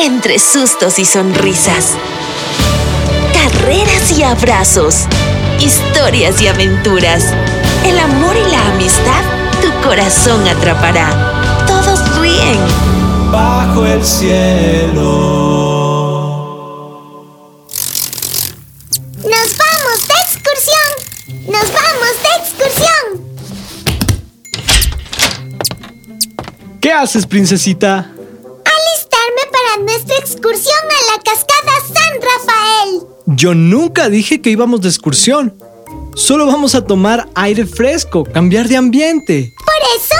entre sustos y sonrisas. Carreras y abrazos. Historias y aventuras. El amor y la amistad tu corazón atrapará. Todos ríen. Bajo el cielo. ¡Nos vamos de excursión! ¡Nos vamos de excursión! ¿Qué haces, princesita? Yo nunca dije que íbamos de excursión. Solo vamos a tomar aire fresco, cambiar de ambiente. Por eso,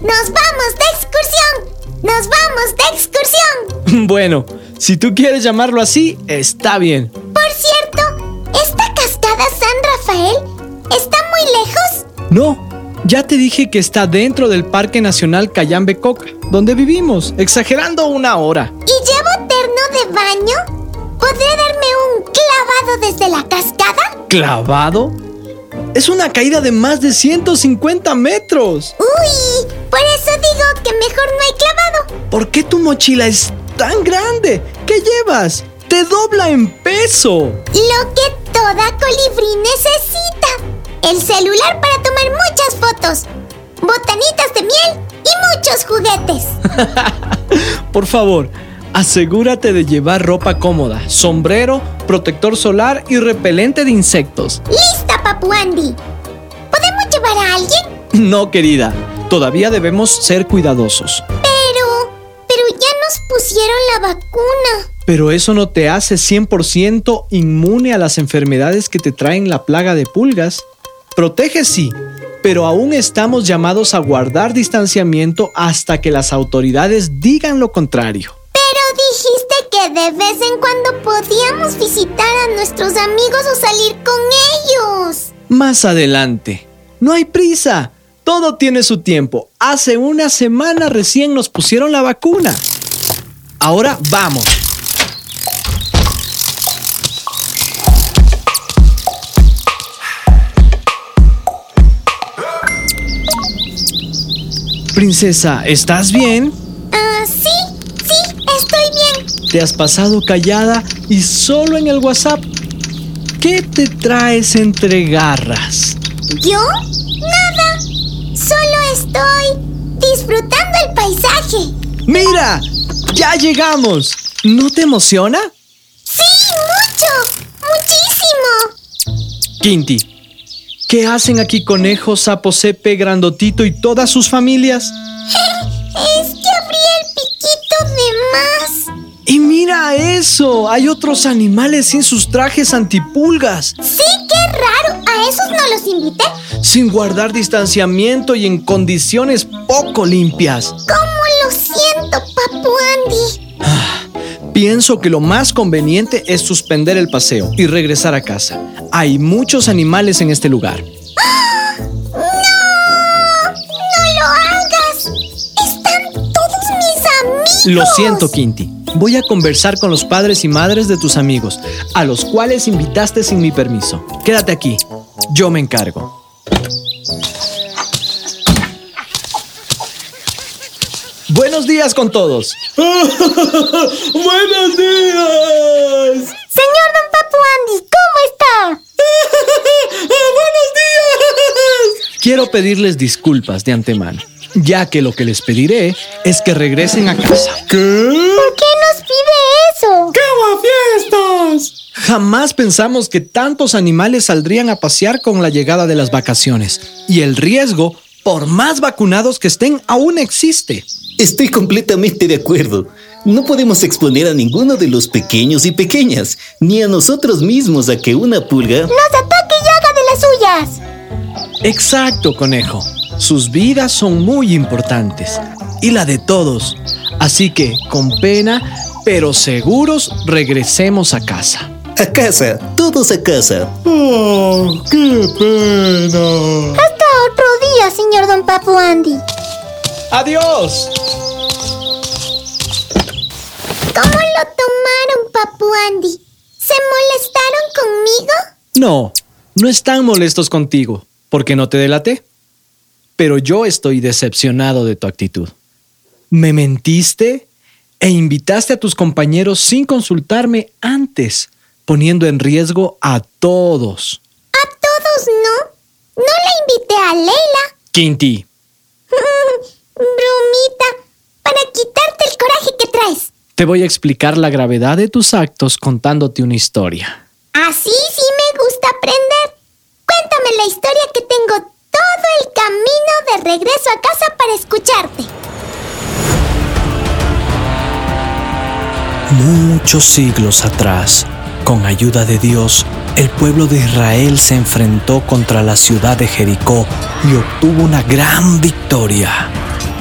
nos vamos de excursión. Nos vamos de excursión. Bueno, si tú quieres llamarlo así, está bien. Por cierto, ¿esta cascada San Rafael está muy lejos? No, ya te dije que está dentro del Parque Nacional Cayambe Coca, donde vivimos, exagerando una hora. ¿Y llevo terno de baño? ¿Podré un clavado desde la cascada? ¿Clavado? Es una caída de más de 150 metros. Uy, por eso digo que mejor no hay clavado. ¿Por qué tu mochila es tan grande? ¿Qué llevas? Te dobla en peso. Lo que toda colibrí necesita. El celular para tomar muchas fotos, botanitas de miel y muchos juguetes. Por favor, asegúrate de llevar ropa cómoda, sombrero, protector solar y repelente de insectos. ¡Lista, Papu Andy! ¿Podemos llevar a alguien? No, querida, todavía debemos ser cuidadosos. Pero... pero ya nos pusieron la vacuna. Pero eso no te hace 100% inmune a las enfermedades que te traen la plaga de pulgas. Protege sí, pero aún estamos llamados a guardar distanciamiento hasta que las autoridades digan lo contrario. De vez en cuando podíamos visitar a nuestros amigos o salir con ellos. Más adelante. No hay prisa. Todo tiene su tiempo. Hace una semana recién nos pusieron la vacuna. Ahora vamos. Princesa, ¿estás bien? Te has pasado callada y solo en el WhatsApp. ¿Qué te traes entre garras? ¿Yo? Nada. Solo estoy disfrutando el paisaje. ¡Mira! ¡Ya llegamos! ¿No te emociona? Sí, mucho. Muchísimo. Quinti, ¿qué hacen aquí Conejo, Sapo, Cepe, Grandotito y todas sus familias? Es que abrí el piquito de más. Y mira eso, hay otros animales sin sus trajes antipulgas, Sí, qué raro. ¿A esos no los invité? sin guardar distanciamiento y en condiciones poco limpias. ¿Cómo lo siento, Papu Andy? Pienso que lo más conveniente es suspender el paseo y regresar a casa. Hay muchos animales en este lugar. ¡No! ¡No lo hagas! ¡Están todos mis amigos! Lo siento, Quinti. Voy a conversar con los padres y madres de tus amigos, a los cuales invitaste sin mi permiso. Quédate aquí. Yo me encargo. Buenos días con todos. ¡Buenos días! Señor Don Papu Andy, ¿cómo está? ¡Buenos días! Quiero pedirles disculpas de antemano, ya que lo que les pediré es que regresen a casa. ¿Qué? ¿Por qué nos pide eso? ¡Qué fiestas! Jamás pensamos que tantos animales saldrían a pasear con la llegada de las vacaciones. Y el riesgo, por más vacunados que estén, aún existe. Estoy completamente de acuerdo. No podemos exponer a ninguno de los pequeños y pequeñas, ni a nosotros mismos a que una pulga... ¡Nos ataque y haga de las suyas! Exacto, conejo. Sus vidas son muy importantes. Y la de todos. Así que, con pena, pero seguros, regresemos a casa. A casa, todos a casa. ¡Oh, qué pena! Hasta otro día, señor Don Papu Andy. ¡Adiós! ¿Cómo lo tomaron, Papu Andy? ¿Se molestaron conmigo? No, no están molestos contigo, porque no te delaté. Pero yo estoy decepcionado de tu actitud. ¿Me mentiste? e invitaste a tus compañeros sin consultarme antes, poniendo en riesgo a todos. A todos no. No la invité a Leila. Quinti, Bromita, para quitarte el coraje que traes. te voy a explicar la gravedad de tus actos contándote una historia. Así sí me gusta aprender. Cuéntame la historia que tengo todo el camino de regreso a casa para escucharte. Muchos siglos atrás, con ayuda de Dios, el pueblo de Israel se enfrentó contra la ciudad de Jericó y obtuvo una gran victoria.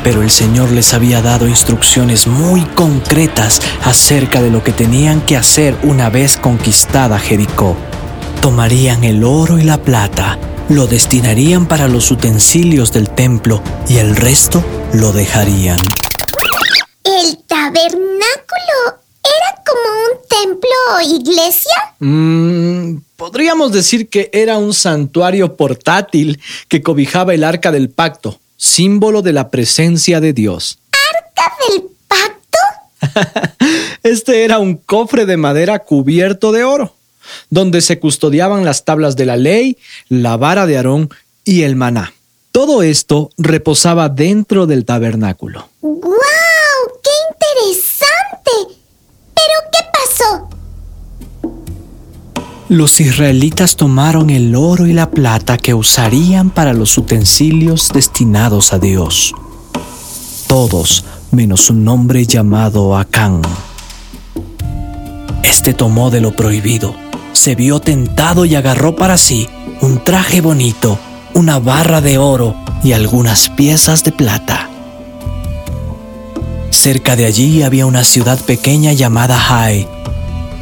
Pero el Señor les había dado instrucciones muy concretas acerca de lo que tenían que hacer una vez conquistada Jericó. Tomarían el oro y la plata, lo destinarían para los utensilios del templo y el resto lo dejarían. ¿El tabernáculo era como templo o iglesia? Mm, podríamos decir que era un santuario portátil que cobijaba el arca del pacto, símbolo de la presencia de Dios. ¿Arca del pacto? Este era un cofre de madera cubierto de oro, donde se custodiaban las tablas de la ley, la vara de Aarón y el maná. Todo esto reposaba dentro del tabernáculo. ¡Guau! Los israelitas tomaron el oro y la plata que usarían para los utensilios destinados a Dios. Todos menos un hombre llamado Acán. Este tomó de lo prohibido, se vio tentado y agarró para sí un traje bonito, una barra de oro y algunas piezas de plata. Cerca de allí había una ciudad pequeña llamada Hai.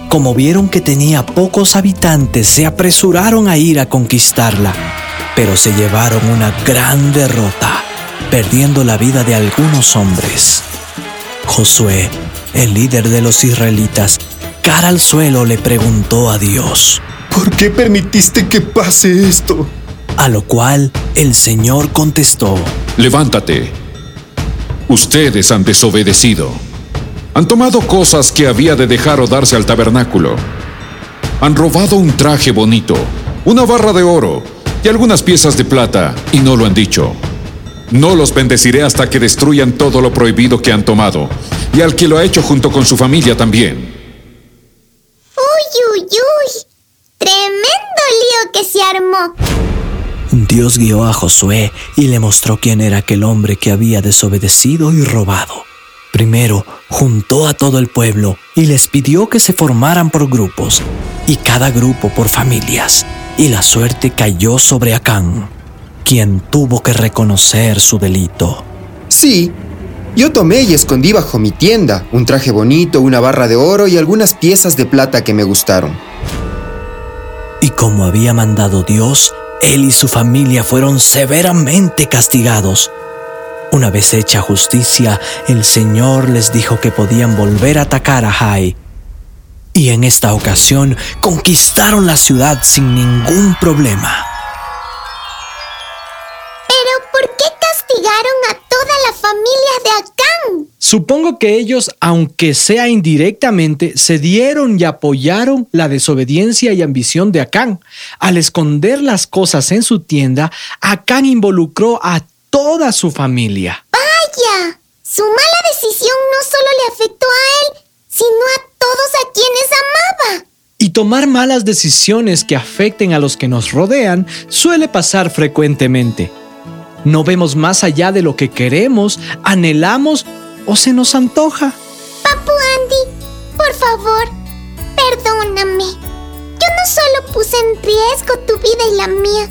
Como vieron que tenía pocos habitantes, se apresuraron a ir a conquistarla, pero se llevaron una gran derrota, perdiendo la vida de algunos hombres. Josué, el líder de los israelitas, cara al suelo le preguntó a Dios, ¿Por qué permitiste que pase esto? a lo cual el Señor contestó, Levántate. Ustedes han desobedecido. Han tomado cosas que había de dejar o darse al tabernáculo. Han robado un traje bonito, una barra de oro y algunas piezas de plata y no lo han dicho. No los bendeciré hasta que destruyan todo lo prohibido que han tomado y al que lo ha hecho junto con su familia también. ¡Uy, uy, uy! ¡Tremendo lío que se armó! Dios guió a Josué y le mostró quién era aquel hombre que había desobedecido y robado. Primero juntó a todo el pueblo y les pidió que se formaran por grupos, y cada grupo por familias, y la suerte cayó sobre Acán, quien tuvo que reconocer su delito. Sí, yo tomé y escondí bajo mi tienda un traje bonito, una barra de oro y algunas piezas de plata que me gustaron. Y como había mandado Dios, él y su familia fueron severamente castigados. Una vez hecha justicia, el Señor les dijo que podían volver a atacar a Jai. Y en esta ocasión conquistaron la ciudad sin ningún problema. ¿Pero por qué castigaron a toda la familia de Acán? Supongo que ellos, aunque sea indirectamente, se dieron y apoyaron la desobediencia y ambición de Acán. Al esconder las cosas en su tienda, Acán involucró a toda su familia. ¡Vaya! Su mala decisión no solo le afectó a él, sino a todos a quienes amaba. Y tomar malas decisiones que afecten a los que nos rodean suele pasar frecuentemente. No vemos más allá de lo que queremos, anhelamos o se nos antoja. Papu Andy, por favor, perdóname. Yo no solo puse en riesgo tu vida y la mía,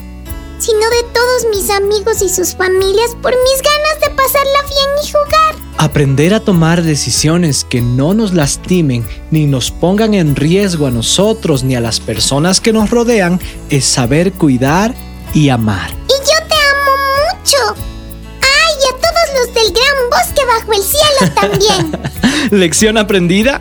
sino de todos mis amigos y sus familias por mis ganas de pasarla bien y jugar. Aprender a tomar decisiones que no nos lastimen ni nos pongan en riesgo a nosotros ni a las personas que nos rodean es saber cuidar y amar. Y yo te amo mucho. ¡Ay, y a todos los del gran bosque bajo el cielo también! ¿Lección aprendida?